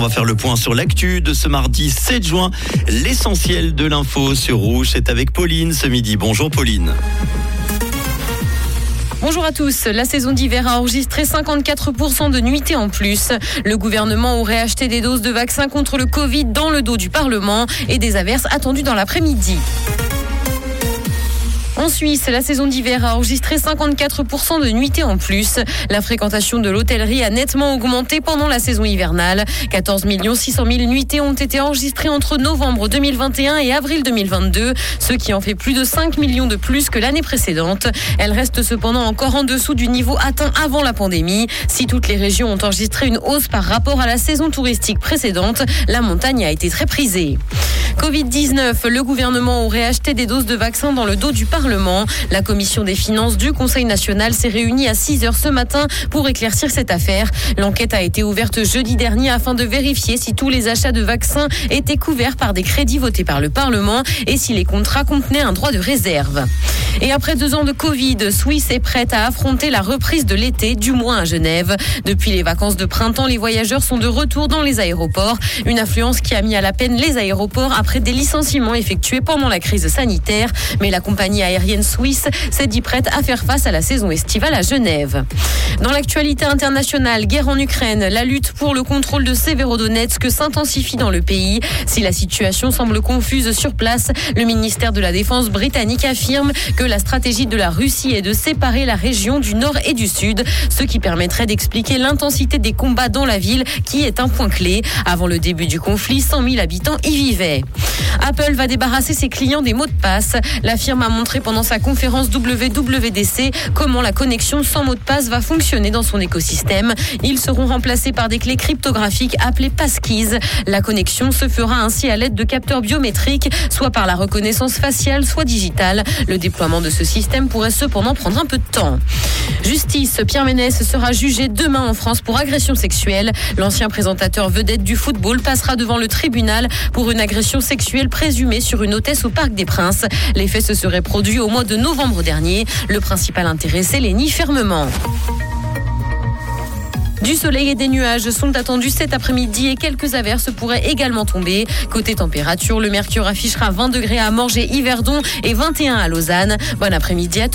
On va faire le point sur l'actu de ce mardi 7 juin. L'essentiel de l'info sur Rouge, c'est avec Pauline ce midi. Bonjour Pauline. Bonjour à tous. La saison d'hiver a enregistré 54% de nuitées en plus. Le gouvernement aurait acheté des doses de vaccins contre le Covid dans le dos du Parlement et des averses attendues dans l'après-midi. En Suisse, la saison d'hiver a enregistré 54% de nuitées en plus. La fréquentation de l'hôtellerie a nettement augmenté pendant la saison hivernale. 14 600 000 nuitées ont été enregistrées entre novembre 2021 et avril 2022, ce qui en fait plus de 5 millions de plus que l'année précédente. Elle reste cependant encore en dessous du niveau atteint avant la pandémie. Si toutes les régions ont enregistré une hausse par rapport à la saison touristique précédente, la montagne a été très prisée. Covid-19, le gouvernement aurait acheté des doses de vaccins dans le dos du Parlement. La commission des finances du Conseil national s'est réunie à 6 heures ce matin pour éclaircir cette affaire. L'enquête a été ouverte jeudi dernier afin de vérifier si tous les achats de vaccins étaient couverts par des crédits votés par le Parlement et si les contrats contenaient un droit de réserve. Et après deux ans de Covid, Suisse est prête à affronter la reprise de l'été, du moins à Genève. Depuis les vacances de printemps, les voyageurs sont de retour dans les aéroports. Une influence qui a mis à la peine les aéroports après des licenciements effectués pendant la crise sanitaire. Mais la compagnie aérienne suisse s'est dit prête à faire face à la saison estivale à Genève. Dans l'actualité internationale, guerre en Ukraine, la lutte pour le contrôle de Severodonetsk s'intensifie dans le pays. Si la situation semble confuse sur place, le ministère de la Défense britannique affirme que la stratégie de la Russie est de séparer la région du nord et du sud, ce qui permettrait d'expliquer l'intensité des combats dans la ville, qui est un point clé. Avant le début du conflit, 100 000 habitants y vivaient. Apple va débarrasser ses clients des mots de passe. La firme a montré pendant sa conférence WWDC comment la connexion sans mot de passe va fonctionner dans son écosystème. Ils seront remplacés par des clés cryptographiques appelées passkeys. La connexion se fera ainsi à l'aide de capteurs biométriques, soit par la reconnaissance faciale, soit digitale. Le de ce système pourrait cependant prendre un peu de temps. Justice, Pierre Ménès sera jugé demain en France pour agression sexuelle. L'ancien présentateur vedette du football passera devant le tribunal pour une agression sexuelle présumée sur une hôtesse au Parc des Princes. Les faits se seraient produits au mois de novembre dernier. Le principal intéressé les nie fermement. Du soleil et des nuages sont attendus cet après-midi et quelques averses pourraient également tomber. Côté température, le mercure affichera 20 degrés à Morges et Yverdon et 21 à Lausanne. Bon après-midi à tous.